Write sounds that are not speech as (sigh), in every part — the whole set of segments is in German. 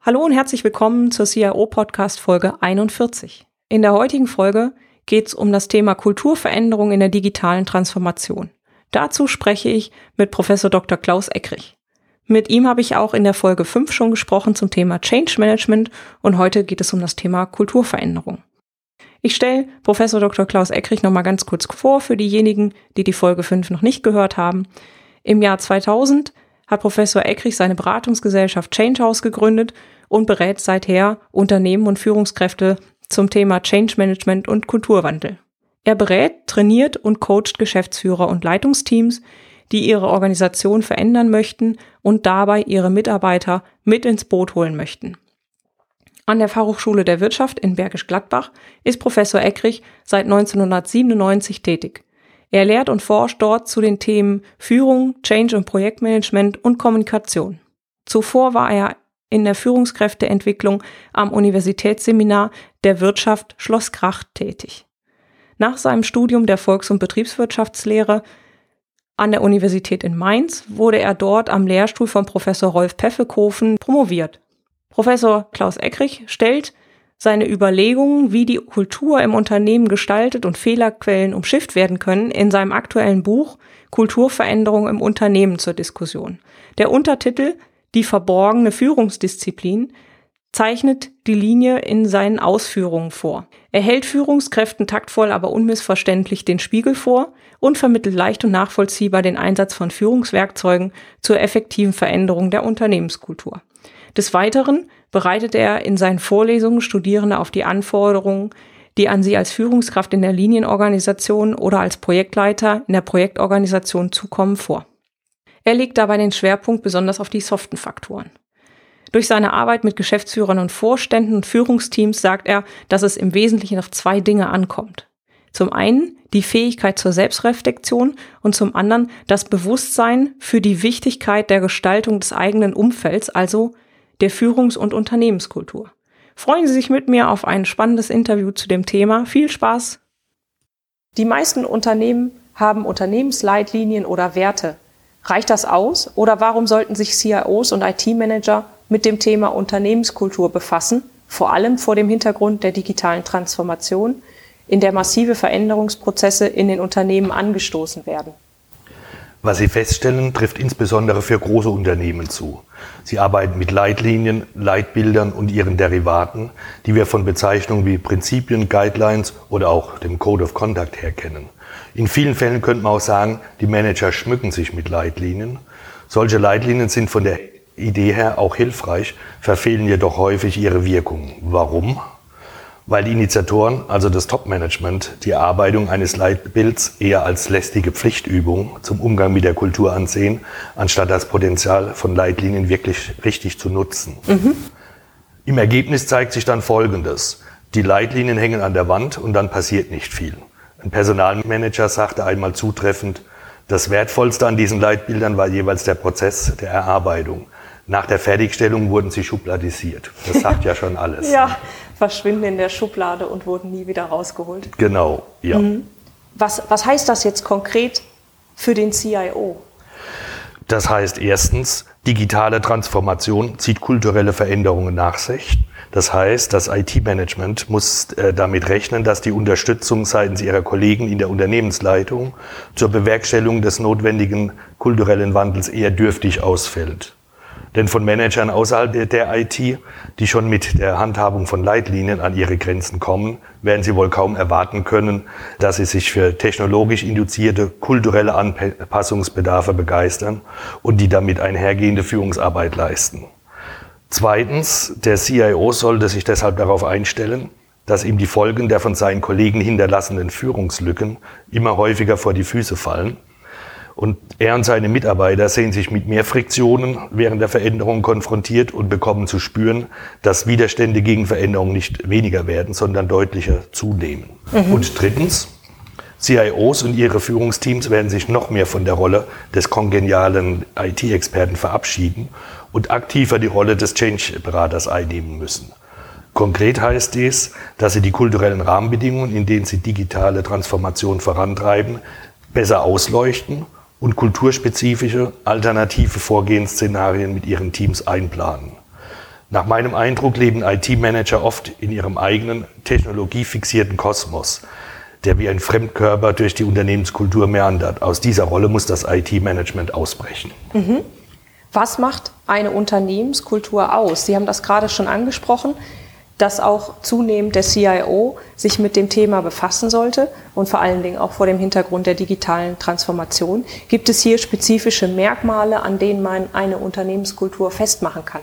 Hallo und herzlich willkommen zur CIO Podcast Folge 41. In der heutigen Folge geht es um das Thema Kulturveränderung in der digitalen Transformation. Dazu spreche ich mit Professor Dr. Klaus Eckrich. Mit ihm habe ich auch in der Folge 5 schon gesprochen zum Thema Change Management und heute geht es um das Thema Kulturveränderung. Ich stelle Professor Dr. Klaus Eckrich nochmal ganz kurz vor für diejenigen, die die Folge 5 noch nicht gehört haben. Im Jahr 2000 hat Professor Eckrich seine Beratungsgesellschaft Changehouse gegründet und berät seither Unternehmen und Führungskräfte zum Thema Change Management und Kulturwandel. Er berät, trainiert und coacht Geschäftsführer und Leitungsteams, die ihre Organisation verändern möchten und dabei ihre Mitarbeiter mit ins Boot holen möchten. An der Fachhochschule der Wirtschaft in Bergisch Gladbach ist Professor Eckrich seit 1997 tätig. Er lehrt und forscht dort zu den Themen Führung, Change und Projektmanagement und Kommunikation. Zuvor war er in der Führungskräfteentwicklung am Universitätsseminar der Wirtschaft Schloss Kracht tätig. Nach seinem Studium der Volks- und Betriebswirtschaftslehre an der Universität in Mainz wurde er dort am Lehrstuhl von Professor Rolf Peffelkofen promoviert. Professor Klaus Eckrich stellt seine Überlegungen, wie die Kultur im Unternehmen gestaltet und Fehlerquellen umschifft werden können, in seinem aktuellen Buch Kulturveränderung im Unternehmen zur Diskussion. Der Untertitel Die verborgene Führungsdisziplin zeichnet die Linie in seinen Ausführungen vor. Er hält Führungskräften taktvoll, aber unmissverständlich den Spiegel vor und vermittelt leicht und nachvollziehbar den Einsatz von Führungswerkzeugen zur effektiven Veränderung der Unternehmenskultur. Des Weiteren bereitet er in seinen Vorlesungen Studierende auf die Anforderungen, die an sie als Führungskraft in der Linienorganisation oder als Projektleiter in der Projektorganisation zukommen, vor. Er legt dabei den Schwerpunkt besonders auf die soften Faktoren. Durch seine Arbeit mit Geschäftsführern und Vorständen und Führungsteams sagt er, dass es im Wesentlichen auf zwei Dinge ankommt. Zum einen die Fähigkeit zur Selbstreflexion und zum anderen das Bewusstsein für die Wichtigkeit der Gestaltung des eigenen Umfelds, also der Führungs- und Unternehmenskultur. Freuen Sie sich mit mir auf ein spannendes Interview zu dem Thema. Viel Spaß! Die meisten Unternehmen haben Unternehmensleitlinien oder Werte. Reicht das aus oder warum sollten sich CIOs und IT-Manager mit dem Thema Unternehmenskultur befassen, vor allem vor dem Hintergrund der digitalen Transformation, in der massive Veränderungsprozesse in den Unternehmen angestoßen werden? Was Sie feststellen, trifft insbesondere für große Unternehmen zu. Sie arbeiten mit Leitlinien, Leitbildern und ihren Derivaten, die wir von Bezeichnungen wie Prinzipien, Guidelines oder auch dem Code of Conduct her kennen. In vielen Fällen könnte man auch sagen, die Manager schmücken sich mit Leitlinien. Solche Leitlinien sind von der Idee her auch hilfreich, verfehlen jedoch häufig ihre Wirkung. Warum? Weil die Initiatoren, also das Top-Management, die Erarbeitung eines Leitbilds eher als lästige Pflichtübung zum Umgang mit der Kultur ansehen, anstatt das Potenzial von Leitlinien wirklich richtig zu nutzen. Mhm. Im Ergebnis zeigt sich dann Folgendes. Die Leitlinien hängen an der Wand und dann passiert nicht viel. Ein Personalmanager sagte einmal zutreffend, das Wertvollste an diesen Leitbildern war jeweils der Prozess der Erarbeitung. Nach der Fertigstellung wurden sie schubladisiert. Das sagt ja schon (laughs) alles. ja, verschwinden in der Schublade und wurden nie wieder rausgeholt. Genau, ja. Mhm. Was, was heißt das jetzt konkret für den CIO? Das heißt erstens, digitale Transformation zieht kulturelle Veränderungen nach sich. Das heißt, das IT-Management muss äh, damit rechnen, dass die Unterstützung seitens ihrer Kollegen in der Unternehmensleitung zur Bewerkstellung des notwendigen kulturellen Wandels eher dürftig ausfällt. Denn von Managern außerhalb der IT, die schon mit der Handhabung von Leitlinien an ihre Grenzen kommen, werden sie wohl kaum erwarten können, dass sie sich für technologisch induzierte kulturelle Anpassungsbedarfe begeistern und die damit einhergehende Führungsarbeit leisten. Zweitens, der CIO sollte sich deshalb darauf einstellen, dass ihm die Folgen der von seinen Kollegen hinterlassenen Führungslücken immer häufiger vor die Füße fallen Und er und seine Mitarbeiter sehen sich mit mehr Friktionen während der Veränderung konfrontiert und bekommen zu spüren, dass Widerstände gegen Veränderungen nicht weniger werden, sondern deutlicher zunehmen. Mhm. Und drittens, CIOs und ihre Führungsteams werden sich noch mehr von der Rolle des kongenialen IT-Experten verabschieden und aktiver die Rolle des Change-Beraters einnehmen müssen. Konkret heißt dies, dass sie die kulturellen Rahmenbedingungen, in denen sie digitale Transformation vorantreiben, besser ausleuchten und kulturspezifische alternative Vorgehensszenarien mit ihren Teams einplanen. Nach meinem Eindruck leben IT-Manager oft in ihrem eigenen technologiefixierten Kosmos, der wie ein Fremdkörper durch die Unternehmenskultur meandert. Aus dieser Rolle muss das IT-Management ausbrechen. Mhm. Was macht eine Unternehmenskultur aus? Sie haben das gerade schon angesprochen dass auch zunehmend der CIO sich mit dem Thema befassen sollte und vor allen Dingen auch vor dem Hintergrund der digitalen Transformation. Gibt es hier spezifische Merkmale, an denen man eine Unternehmenskultur festmachen kann?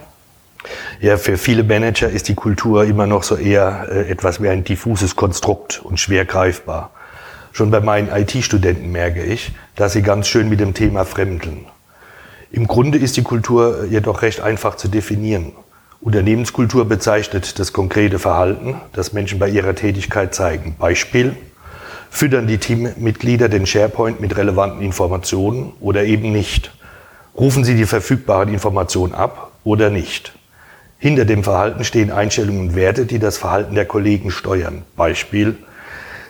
Ja, für viele Manager ist die Kultur immer noch so eher äh, etwas wie ein diffuses Konstrukt und schwer greifbar. Schon bei meinen IT-Studenten merke ich, dass sie ganz schön mit dem Thema fremdeln. Im Grunde ist die Kultur jedoch recht einfach zu definieren. Unternehmenskultur bezeichnet das konkrete Verhalten, das Menschen bei ihrer Tätigkeit zeigen. Beispiel, füttern die Teammitglieder den SharePoint mit relevanten Informationen oder eben nicht? Rufen sie die verfügbaren Informationen ab oder nicht? Hinter dem Verhalten stehen Einstellungen und Werte, die das Verhalten der Kollegen steuern. Beispiel,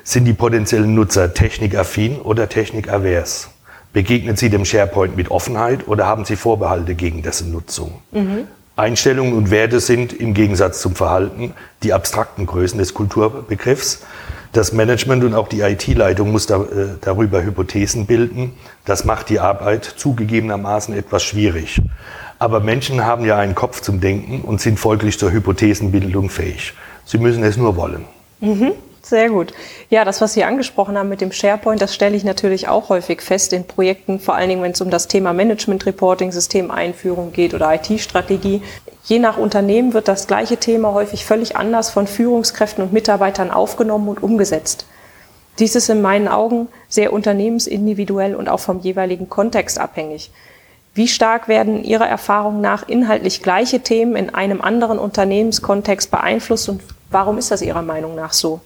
sind die potenziellen Nutzer technikaffin oder technikavers? Begegnen sie dem SharePoint mit Offenheit oder haben sie Vorbehalte gegen dessen Nutzung? Mhm. Einstellungen und Werte sind im Gegensatz zum Verhalten die abstrakten Größen des Kulturbegriffs. Das Management und auch die IT-Leitung muss da, äh, darüber Hypothesen bilden. Das macht die Arbeit zugegebenermaßen etwas schwierig. Aber Menschen haben ja einen Kopf zum Denken und sind folglich zur Hypothesenbildung fähig. Sie müssen es nur wollen. Mhm. Sehr gut. Ja, das, was Sie angesprochen haben mit dem SharePoint, das stelle ich natürlich auch häufig fest in Projekten, vor allen Dingen, wenn es um das Thema Management Reporting, Systemeinführung geht oder IT-Strategie. Je nach Unternehmen wird das gleiche Thema häufig völlig anders von Führungskräften und Mitarbeitern aufgenommen und umgesetzt. Dies ist in meinen Augen sehr unternehmensindividuell und auch vom jeweiligen Kontext abhängig. Wie stark werden Ihrer Erfahrung nach inhaltlich gleiche Themen in einem anderen Unternehmenskontext beeinflusst und warum ist das Ihrer Meinung nach so?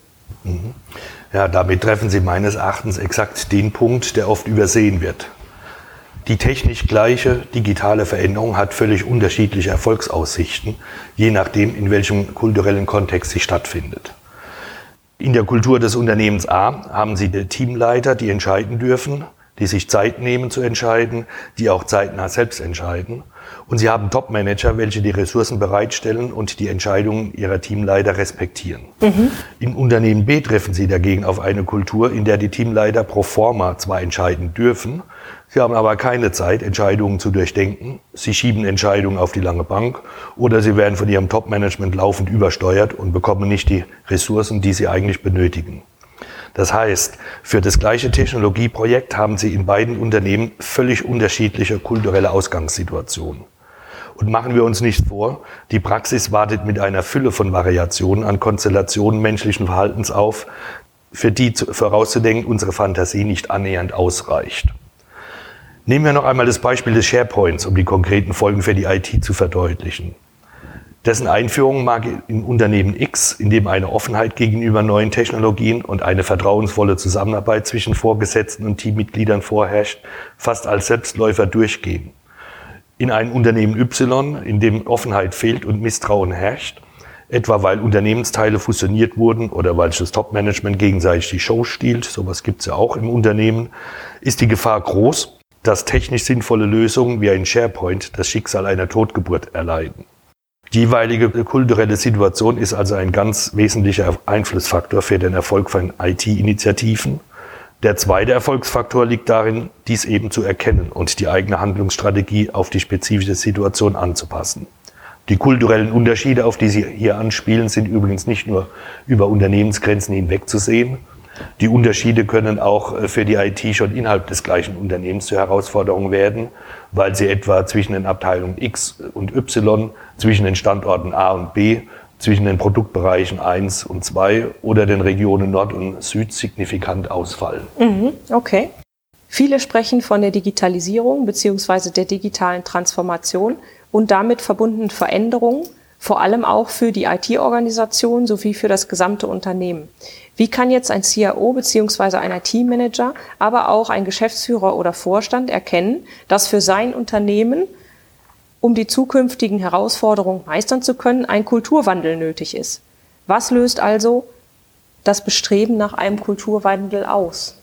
Ja, damit treffen Sie meines Erachtens exakt den Punkt, der oft übersehen wird. Die technisch gleiche digitale Veränderung hat völlig unterschiedliche Erfolgsaussichten, je nachdem, in welchem kulturellen Kontext sie stattfindet. In der Kultur des Unternehmens A haben Sie Teamleiter, die entscheiden dürfen, die sich Zeit nehmen zu entscheiden, die auch zeitnah selbst entscheiden. Und Sie haben Top-Manager, welche die Ressourcen bereitstellen und die Entscheidungen ihrer Teamleiter respektieren. Mhm. Im Unternehmen B treffen Sie dagegen auf eine Kultur, in der die Teamleiter pro forma zwar entscheiden dürfen, sie haben aber keine Zeit, Entscheidungen zu durchdenken. Sie schieben Entscheidungen auf die lange Bank oder sie werden von ihrem Top-Management laufend übersteuert und bekommen nicht die Ressourcen, die sie eigentlich benötigen. Das heißt, für das gleiche Technologieprojekt haben Sie in beiden Unternehmen völlig unterschiedliche kulturelle Ausgangssituationen. Und machen wir uns nicht vor, die Praxis wartet mit einer Fülle von Variationen an Konstellationen menschlichen Verhaltens auf, für die vorauszudenken unsere Fantasie nicht annähernd ausreicht. Nehmen wir noch einmal das Beispiel des SharePoints, um die konkreten Folgen für die IT zu verdeutlichen. Dessen Einführung mag im Unternehmen X, in dem eine Offenheit gegenüber neuen Technologien und eine vertrauensvolle Zusammenarbeit zwischen Vorgesetzten und Teammitgliedern vorherrscht, fast als Selbstläufer durchgehen. In einem Unternehmen Y, in dem Offenheit fehlt und Misstrauen herrscht, etwa weil Unternehmensteile fusioniert wurden oder weil das Top-Management gegenseitig die Show stiehlt, sowas gibt es ja auch im Unternehmen, ist die Gefahr groß, dass technisch sinnvolle Lösungen wie ein SharePoint das Schicksal einer Totgeburt erleiden. Die jeweilige kulturelle Situation ist also ein ganz wesentlicher Einflussfaktor für den Erfolg von IT-Initiativen. Der zweite Erfolgsfaktor liegt darin, dies eben zu erkennen und die eigene Handlungsstrategie auf die spezifische Situation anzupassen. Die kulturellen Unterschiede, auf die Sie hier anspielen, sind übrigens nicht nur über Unternehmensgrenzen hinweg zu sehen, die Unterschiede können auch äh, für die IT schon innerhalb des gleichen Unternehmens zur Herausforderung werden, weil sie etwa zwischen den Abteilungen X und Y, zwischen den Standorten A und B, zwischen den Produktbereichen 1 und 2 oder den Regionen Nord und Süd signifikant ausfallen. Mhm, okay. Viele sprechen von der Digitalisierung bzw. der digitalen Transformation und damit verbundenen Veränderungen, vor allem auch für die IT-Organisation sowie für das gesamte Unternehmen. Wie kann jetzt ein CIO bzw. ein IT-Manager, aber auch ein Geschäftsführer oder Vorstand erkennen, dass für sein Unternehmen, um die zukünftigen Herausforderungen meistern zu können, ein Kulturwandel nötig ist? Was löst also das Bestreben nach einem Kulturwandel aus?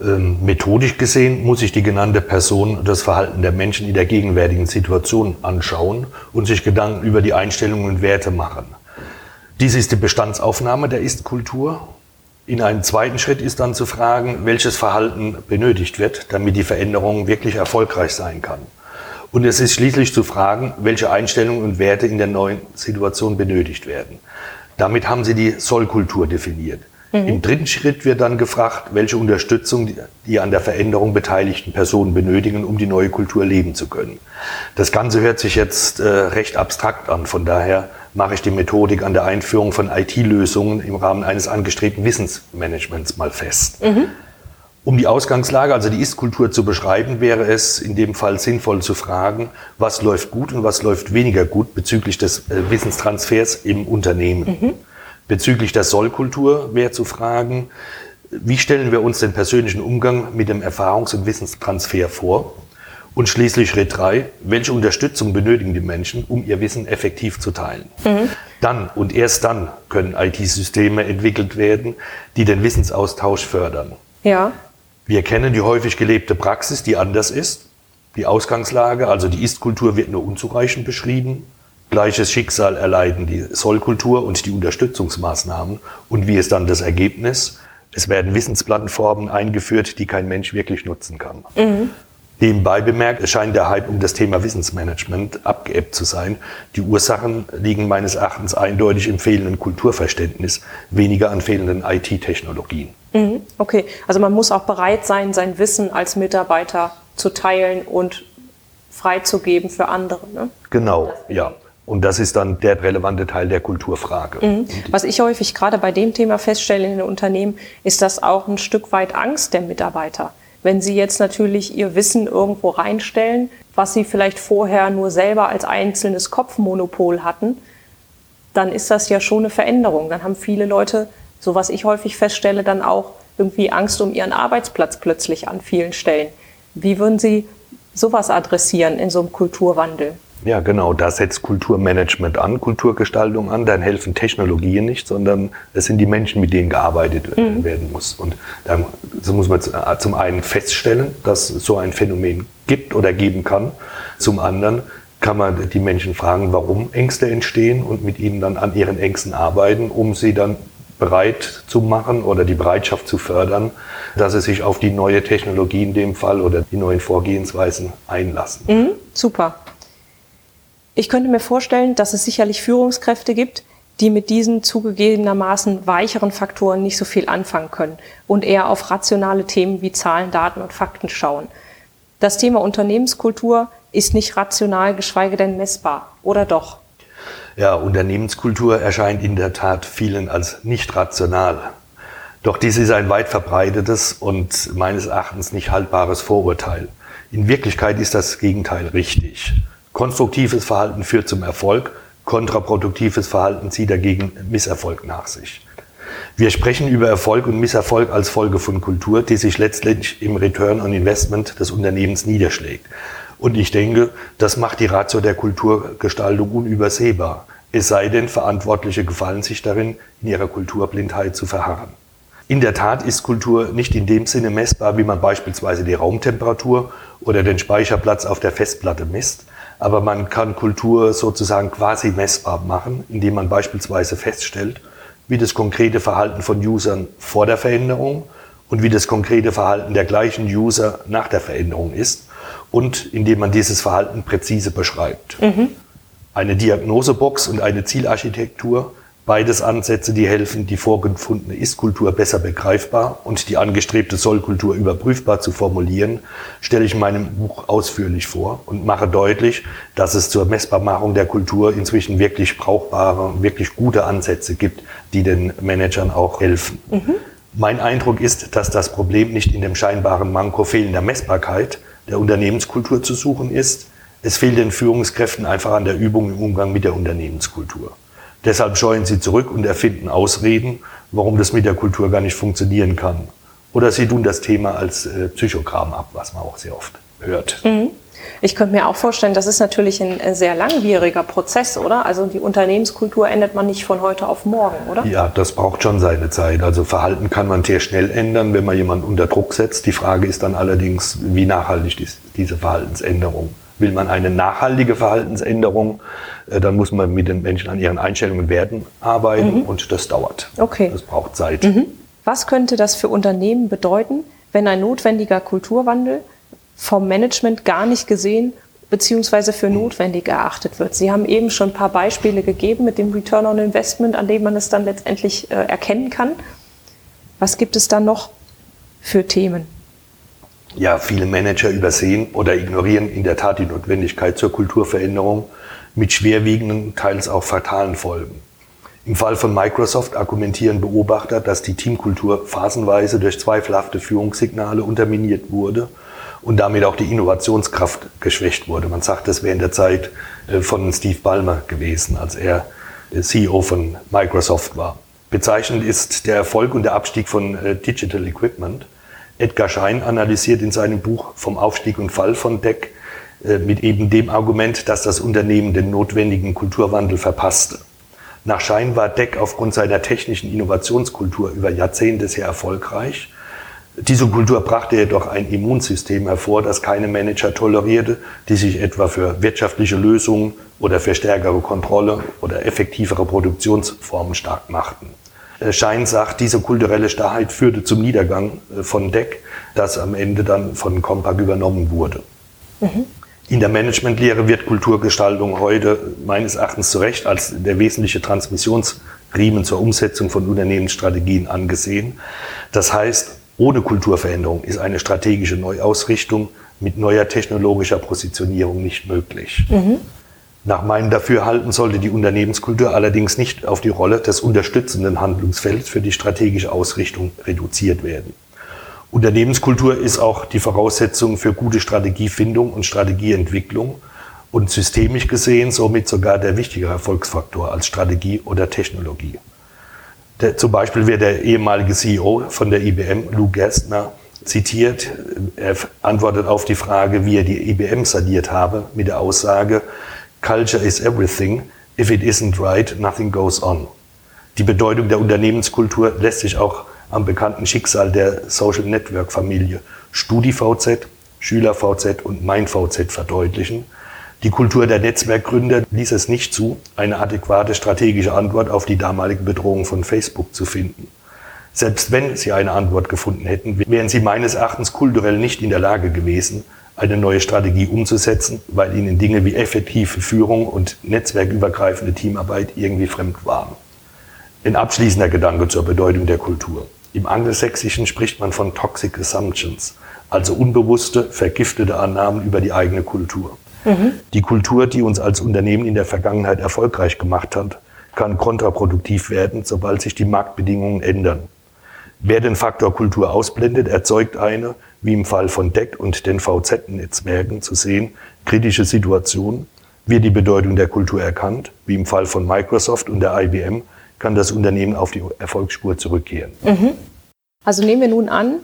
Ähm, methodisch gesehen muss sich die genannte Person das Verhalten der Menschen in der gegenwärtigen Situation anschauen und sich Gedanken über die Einstellungen und Werte machen. Dies ist die Bestandsaufnahme der Ist-Kultur. In einem zweiten Schritt ist dann zu fragen, welches Verhalten benötigt wird, damit die Veränderung wirklich erfolgreich sein kann. Und es ist schließlich zu fragen, welche Einstellungen und Werte in der neuen Situation benötigt werden. Damit haben Sie die Sollkultur definiert. Mhm. Im dritten Schritt wird dann gefragt, welche Unterstützung die an der Veränderung beteiligten Personen benötigen, um die neue Kultur leben zu können. Das Ganze hört sich jetzt äh, recht abstrakt an. Von daher mache ich die Methodik an der Einführung von IT-Lösungen im Rahmen eines angestrebten Wissensmanagements mal fest. Mhm. Um die Ausgangslage, also die Ist-Kultur zu beschreiben, wäre es in dem Fall sinnvoll zu fragen, was läuft gut und was läuft weniger gut bezüglich des äh, Wissenstransfers im Unternehmen. Mhm. Bezüglich der Sollkultur wäre zu fragen, wie stellen wir uns den persönlichen Umgang mit dem Erfahrungs- und Wissenstransfer vor? Und schließlich Schritt drei, welche Unterstützung benötigen die Menschen, um ihr Wissen effektiv zu teilen? Mhm. Dann und erst dann können IT-Systeme entwickelt werden, die den Wissensaustausch fördern. Ja. Wir kennen die häufig gelebte Praxis, die anders ist. Die Ausgangslage, also die Ist-Kultur, wird nur unzureichend beschrieben. Gleiches Schicksal erleiden die Sollkultur und die Unterstützungsmaßnahmen. Und wie ist dann das Ergebnis? Es werden Wissensplattformen eingeführt, die kein Mensch wirklich nutzen kann. Mhm. Nebenbei bemerkt, es scheint der Hype um das Thema Wissensmanagement abgeebbt zu sein. Die Ursachen liegen meines Erachtens eindeutig im fehlenden Kulturverständnis, weniger an fehlenden IT-Technologien. Mhm. Okay, also man muss auch bereit sein, sein Wissen als Mitarbeiter zu teilen und freizugeben für andere. Ne? Genau, ja. Und das ist dann der relevante Teil der Kulturfrage. Mhm. Was ich häufig gerade bei dem Thema feststelle in den Unternehmen, ist das auch ein Stück weit Angst der Mitarbeiter. Wenn sie jetzt natürlich ihr Wissen irgendwo reinstellen, was sie vielleicht vorher nur selber als einzelnes Kopfmonopol hatten, dann ist das ja schon eine Veränderung. Dann haben viele Leute, so was ich häufig feststelle, dann auch irgendwie Angst um ihren Arbeitsplatz plötzlich an vielen Stellen. Wie würden Sie sowas adressieren in so einem Kulturwandel? Ja, genau. Da setzt Kulturmanagement an, Kulturgestaltung an. Dann helfen Technologien nicht, sondern es sind die Menschen, mit denen gearbeitet mhm. werden muss. Und da muss man äh, zum einen feststellen, dass es so ein Phänomen gibt oder geben kann. Zum anderen kann man die Menschen fragen, warum Ängste entstehen und mit ihnen dann an ihren Ängsten arbeiten, um sie dann bereit zu machen oder die Bereitschaft zu fördern, dass sie sich auf die neue Technologie in dem Fall oder die neuen Vorgehensweisen einlassen. Mhm, super. Ich könnte mir vorstellen, dass es sicherlich Führungskräfte gibt, die mit diesen zugegebenermaßen weicheren Faktoren nicht so viel anfangen können und eher auf rationale Themen wie Zahlen, Daten und Fakten schauen. Das Thema Unternehmenskultur ist nicht rational, geschweige denn messbar, oder doch? Ja, Unternehmenskultur erscheint in der Tat vielen als nicht rational. Doch dies ist ein weit verbreitetes und meines Erachtens nicht haltbares Vorurteil. In Wirklichkeit ist das Gegenteil richtig. Konstruktives Verhalten führt zum Erfolg, kontraproduktives Verhalten zieht dagegen Misserfolg nach sich. Wir sprechen über Erfolg und Misserfolg als Folge von Kultur, die sich letztlich im Return on Investment des Unternehmens niederschlägt. Und ich denke, das macht die Ratio der Kulturgestaltung unübersehbar. Es sei denn, Verantwortliche gefallen sich darin, in ihrer Kulturblindheit zu verharren. In der Tat ist Kultur nicht in dem Sinne messbar, wie man beispielsweise die Raumtemperatur oder den Speicherplatz auf der Festplatte misst, aber man kann Kultur sozusagen quasi messbar machen, indem man beispielsweise feststellt, wie das konkrete Verhalten von Usern vor der Veränderung und wie das konkrete Verhalten der gleichen User nach der Veränderung ist und indem man dieses Verhalten präzise beschreibt. Mhm. Eine Diagnosebox und eine Zielarchitektur Beides Ansätze, die helfen, die vorgefundene Ist-Kultur besser begreifbar und die angestrebte Soll-Kultur überprüfbar zu formulieren, stelle ich in meinem Buch ausführlich vor und mache deutlich, dass es zur Messbarmachung der Kultur inzwischen wirklich brauchbare, wirklich gute Ansätze gibt, die den Managern auch helfen. Mhm. Mein Eindruck ist, dass das Problem nicht in dem scheinbaren Manko fehlender Messbarkeit der Unternehmenskultur zu suchen ist. Es fehlt den Führungskräften einfach an der Übung im Umgang mit der Unternehmenskultur. Deshalb scheuen sie zurück und erfinden Ausreden, warum das mit der Kultur gar nicht funktionieren kann. Oder sie tun das Thema als äh, Psychogramm ab, was man auch sehr oft hört. Mhm. Ich könnte mir auch vorstellen, das ist natürlich ein äh, sehr langwieriger Prozess, oder? Also die Unternehmenskultur ändert man nicht von heute auf morgen, oder? Ja, das braucht schon seine Zeit. Also Verhalten kann man sehr schnell ändern, wenn man jemanden unter Druck setzt. Die Frage ist dann allerdings, wie nachhaltig ist diese Verhaltensänderung? Will man eine nachhaltige Verhaltensänderung, äh, dann muss man mit den Menschen an ihren Einstellungen und Werten arbeiten mhm. und das dauert. Okay. Das braucht Zeit. Mhm. Was könnte das für Unternehmen bedeuten, wenn ein notwendiger Kulturwandel vom Management gar nicht gesehen beziehungsweise für notwendig erachtet wird. Sie haben eben schon ein paar Beispiele gegeben mit dem Return on Investment, an dem man es dann letztendlich äh, erkennen kann. Was gibt es dann noch für Themen? Ja, viele Manager übersehen oder ignorieren in der Tat die Notwendigkeit zur Kulturveränderung mit schwerwiegenden, teils auch fatalen Folgen. Im Fall von Microsoft argumentieren Beobachter, dass die Teamkultur phasenweise durch zweifelhafte Führungssignale unterminiert wurde und damit auch die Innovationskraft geschwächt wurde. Man sagt, das wäre in der Zeit äh, von Steve Ballmer gewesen, als er äh, CEO von Microsoft war. Bezeichnend ist der Erfolg und der Abstieg von äh, Digital Equipment. Edgar Schein analysiert in seinem Buch vom Aufstieg und Fall von DEC mit eben dem Argument, dass das Unternehmen den notwendigen Kulturwandel verpasste. Nach Schein war DEC aufgrund seiner technischen Innovationskultur über Jahrzehnte sehr erfolgreich diese Kultur brachte jedoch ein Immunsystem hervor, das keine Manager tolerierte, die sich etwa für wirtschaftliche Lösungen oder für stärkere Kontrolle oder effektivere Produktionsformen stark machten. Schein sagt, diese kulturelle Starrheit führte zum Niedergang äh, von DEC, das am Ende dann von Compaq übernommen wurde. Mhm. In der Managementlehre wird Kulturgestaltung heute meines Erachtens zu Recht als der wesentliche Transmissionsriemen zur Umsetzung von Unternehmensstrategien angesehen. Das heißt, ohne Kulturveränderung ist eine strategische Neuausrichtung mit neuer technologischer Positionierung nicht möglich. Mhm. Nach meinem Dafürhalten sollte die Unternehmenskultur allerdings nicht auf die Rolle des unterstützenden Handlungsfelds für die strategische Ausrichtung reduziert werden. Unternehmenskultur ist auch die Voraussetzung für gute Strategiefindung und Strategieentwicklung und systemisch gesehen somit sogar der wichtige Erfolgsfaktor als Strategie oder Technologie. Der, zum Beispiel wird der ehemalige CEO von der IBM, Lou Gerstner, zitiert. Er antwortet auf die Frage, wie er die IBM saniert habe, mit der Aussage, Culture is everything. If it isn't right, nothing goes on. Die Bedeutung der Unternehmenskultur lässt sich auch am bekannten Schicksal der Social Network Familie StudiVZ, SchülerVZ und MeinVZ verdeutlichen. Die Kultur der Netzwerkgründer ließ es nicht zu, eine adäquate strategische Antwort auf die damalige Bedrohung von Facebook zu finden. Selbst wenn sie eine Antwort gefunden hätten, wären sie meines Erachtens kulturell nicht in der Lage gewesen, eine neue Strategie umzusetzen, weil ihnen Dinge wie effektive Führung und netzwerkübergreifende Teamarbeit irgendwie fremd waren. Ein abschließender Gedanke zur Bedeutung der Kultur. Im Angelsächsischen spricht man von Toxic Assumptions, also unbewusste, vergiftete Annahmen über die eigene Kultur. Mhm. Die Kultur, die uns als Unternehmen in der Vergangenheit erfolgreich gemacht hat, kann kontraproduktiv werden, sobald sich die Marktbedingungen ändern. Wer den Faktor Kultur ausblendet, erzeugt eine, wie im Fall von DEC und den VZ-Netzwerken zu sehen, kritische Situation. Wird die Bedeutung der Kultur erkannt, wie im Fall von Microsoft und der IBM, kann das Unternehmen auf die Erfolgsspur zurückkehren. Mhm. Also nehmen wir nun an,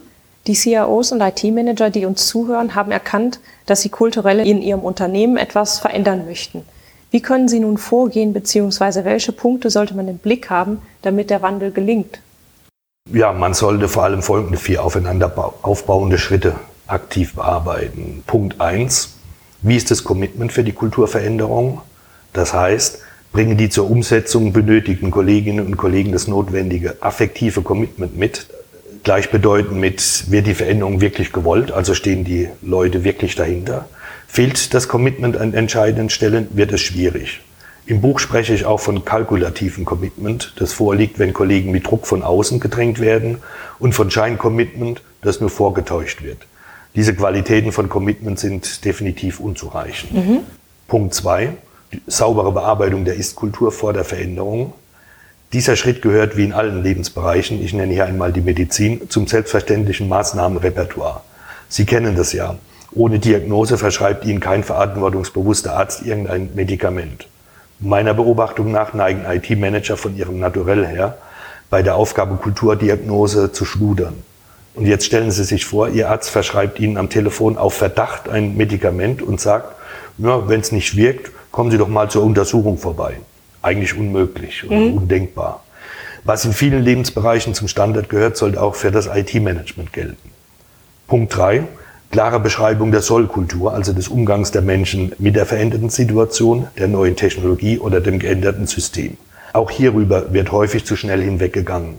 die CIOs und IT-Manager, die uns zuhören, haben erkannt, dass sie kulturell in ihrem Unternehmen etwas verändern möchten. Wie können sie nun vorgehen, beziehungsweise welche Punkte sollte man im Blick haben, damit der Wandel gelingt? Ja, man sollte vor allem folgende vier aufeinander aufbauende Schritte aktiv bearbeiten. Punkt eins: Wie ist das Commitment für die Kulturveränderung? Das heißt, bringen die zur Umsetzung benötigten Kolleginnen und Kollegen das notwendige affektive Commitment mit, gleichbedeutend mit, wird die Veränderung wirklich gewollt, also stehen die Leute wirklich dahinter. Fehlt das Commitment an entscheidenden Stellen, wird es schwierig. Im Buch spreche ich auch von kalkulativen Commitment, das vorliegt, wenn Kollegen mit Druck von außen gedrängt werden, und von Scheincommitment, das nur vorgetäuscht wird. Diese Qualitäten von Commitment sind definitiv unzureichend. Mhm. Punkt zwei: Saubere Bearbeitung der Ist-Kultur vor der Veränderung. Dieser Schritt gehört wie in allen Lebensbereichen, ich nenne hier einmal die Medizin, zum selbstverständlichen Maßnahmenrepertoire. Sie kennen das ja. Ohne Diagnose verschreibt Ihnen kein verantwortungsbewusster Arzt irgendein Medikament. Meiner Beobachtung nach neigen IT-Manager von ihrem Naturell her, bei der Aufgabe Kulturdiagnose zu schludern. Und jetzt stellen Sie sich vor, Ihr Arzt verschreibt Ihnen am Telefon auf Verdacht ein Medikament und sagt, ja, wenn es nicht wirkt, kommen Sie doch mal zur Untersuchung vorbei. Eigentlich unmöglich oder mhm. undenkbar. Was in vielen Lebensbereichen zum Standard gehört, sollte auch für das IT-Management gelten. Punkt drei: Klare Beschreibung der Sollkultur, also des Umgangs der Menschen mit der veränderten Situation, der neuen Technologie oder dem geänderten System. Auch hierüber wird häufig zu schnell hinweggegangen.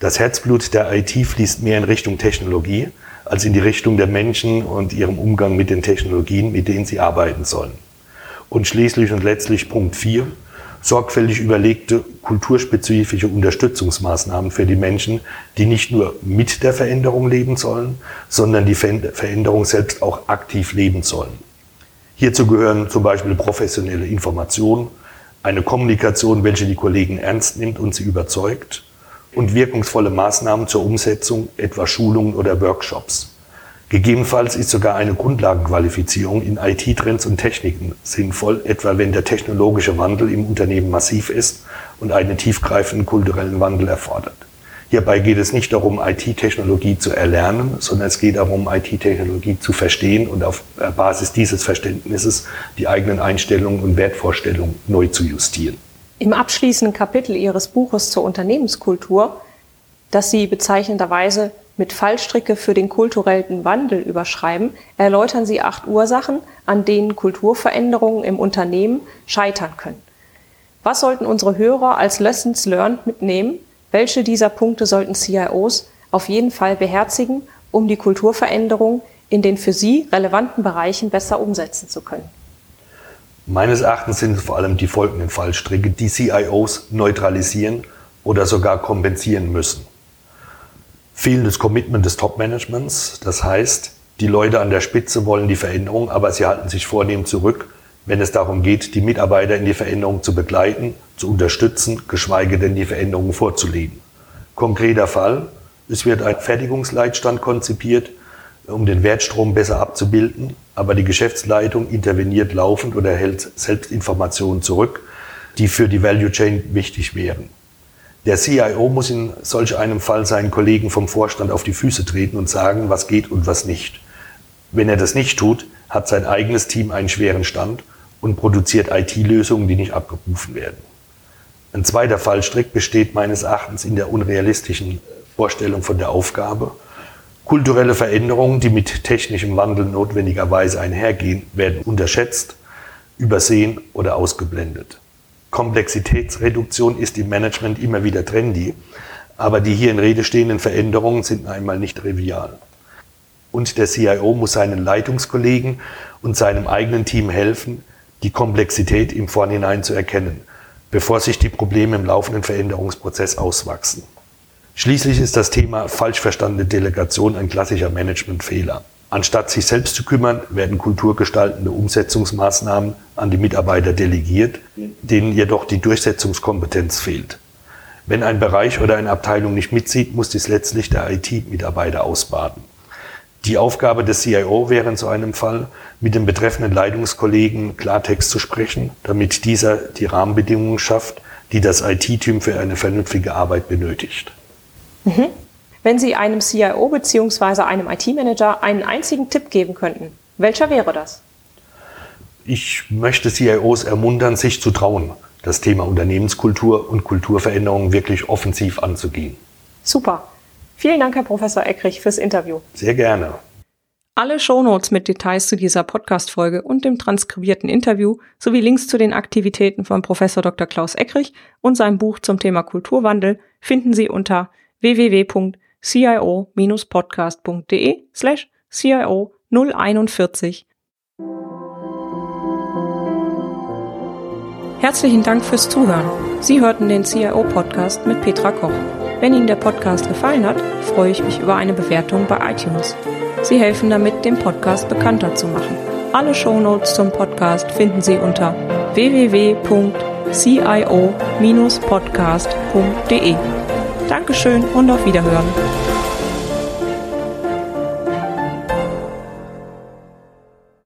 Das Herzblut der IT fließt mehr in Richtung Technologie als in die Richtung der Menschen und ihrem Umgang mit den Technologien, mit denen sie arbeiten sollen. Und schließlich und letztlich Punkt 4, sorgfältig überlegte kulturspezifische Unterstützungsmaßnahmen für die Menschen, die nicht nur mit der Veränderung leben sollen, sondern die Veränderung selbst auch aktiv leben sollen. Hierzu gehören zum Beispiel professionelle Information, eine Kommunikation, welche die Kollegen ernst nimmt und sie überzeugt, und wirkungsvolle Maßnahmen zur Umsetzung, etwa Schulungen oder Workshops. Gegebenenfalls ist sogar eine Grundlagenqualifizierung in IT-Trends und Techniken sinnvoll, etwa wenn der technologische Wandel im Unternehmen massiv ist und einen tiefgreifenden kulturellen Wandel erfordert. Hierbei geht es nicht darum, IT-Technologie zu erlernen, sondern es geht darum, IT-Technologie zu verstehen und auf Basis dieses Verständnisses die eigenen Einstellungen und Wertvorstellungen neu zu justieren. Im abschließenden Kapitel Ihres Buches zur Unternehmenskultur, das Sie bezeichnenderweise mit Fallstricke für den kulturellen Wandel überschreiben, erläutern Sie acht Ursachen, an denen Kulturveränderungen im Unternehmen scheitern können. Was sollten unsere Hörer als Lessons Learned mitnehmen? Welche dieser Punkte sollten CIOs auf jeden Fall beherzigen, um die Kulturveränderung in den für sie relevanten Bereichen besser umsetzen zu können? Meines Erachtens sind es vor allem die folgenden Fallstricke, die CIOs neutralisieren oder sogar kompensieren müssen. Fehlendes Commitment des Top-Managements, das heißt, die Leute an der Spitze wollen die Veränderung, aber sie halten sich vornehm zurück, wenn es darum geht, die Mitarbeiter in die Veränderung zu begleiten, zu unterstützen, geschweige denn die Veränderung vorzulegen. Konkreter Fall, es wird ein Fertigungsleitstand konzipiert, um den Wertstrom besser abzubilden aber die Geschäftsleitung interveniert laufend oder hält selbst Informationen zurück, die für die Value Chain wichtig wären. Der CIO muss in solch einem Fall seinen Kollegen vom Vorstand auf die Füße treten und sagen, was geht und was nicht. Wenn er das nicht tut, hat sein eigenes Team einen schweren Stand und produziert IT-Lösungen, die nicht abgerufen werden. Ein zweiter Fallstrick besteht meines Erachtens in der unrealistischen Vorstellung von der Aufgabe Kulturelle Veränderungen, die mit technischem Wandel notwendigerweise einhergehen, werden unterschätzt, übersehen oder ausgeblendet. Komplexitätsreduktion ist im Management immer wieder trendy, aber die hier in Rede stehenden Veränderungen sind einmal nicht trivial. Und der CIO muss seinen Leitungskollegen und seinem eigenen Team helfen, die Komplexität im Vorhinein zu erkennen, bevor sich die Probleme im laufenden Veränderungsprozess auswachsen. Schließlich ist das Thema falsch verstandene Delegation ein klassischer Managementfehler. Anstatt sich selbst zu kümmern, werden kulturgestaltende Umsetzungsmaßnahmen an die Mitarbeiter delegiert, denen jedoch die Durchsetzungskompetenz fehlt. Wenn ein Bereich oder eine Abteilung nicht mitzieht, muss dies letztlich der IT-Mitarbeiter ausbaden. Die Aufgabe des CIO wäre in so einem Fall, mit dem betreffenden Leitungskollegen Klartext zu sprechen, damit dieser die Rahmenbedingungen schafft, die das IT-Team für eine vernünftige Arbeit benötigt. Mhm. Wenn Sie einem CIO bzw. einem IT-Manager einen einzigen Tipp geben könnten, welcher wäre das? Ich möchte CIOs ermuntern, sich zu trauen, das Thema Unternehmenskultur und Kulturveränderung wirklich offensiv anzugehen. Super. Vielen Dank, Herr Professor Eckrich, fürs Interview. Sehr gerne. Alle Shownotes mit Details zu dieser Podcast-Folge und dem transkribierten Interview sowie Links zu den Aktivitäten von Professor Dr. Klaus Eckrich und seinem Buch zum Thema Kulturwandel finden Sie unter www.cio-podcast.de slash CIO 041. Herzlichen Dank fürs Zuhören. Sie hörten den CIO-Podcast mit Petra Koch. Wenn Ihnen der Podcast gefallen hat, freue ich mich über eine Bewertung bei iTunes. Sie helfen damit, den Podcast bekannter zu machen. Alle Shownotes zum Podcast finden Sie unter www.cio-podcast.de cio-podcast.de. Dankeschön und auf Wiederhören.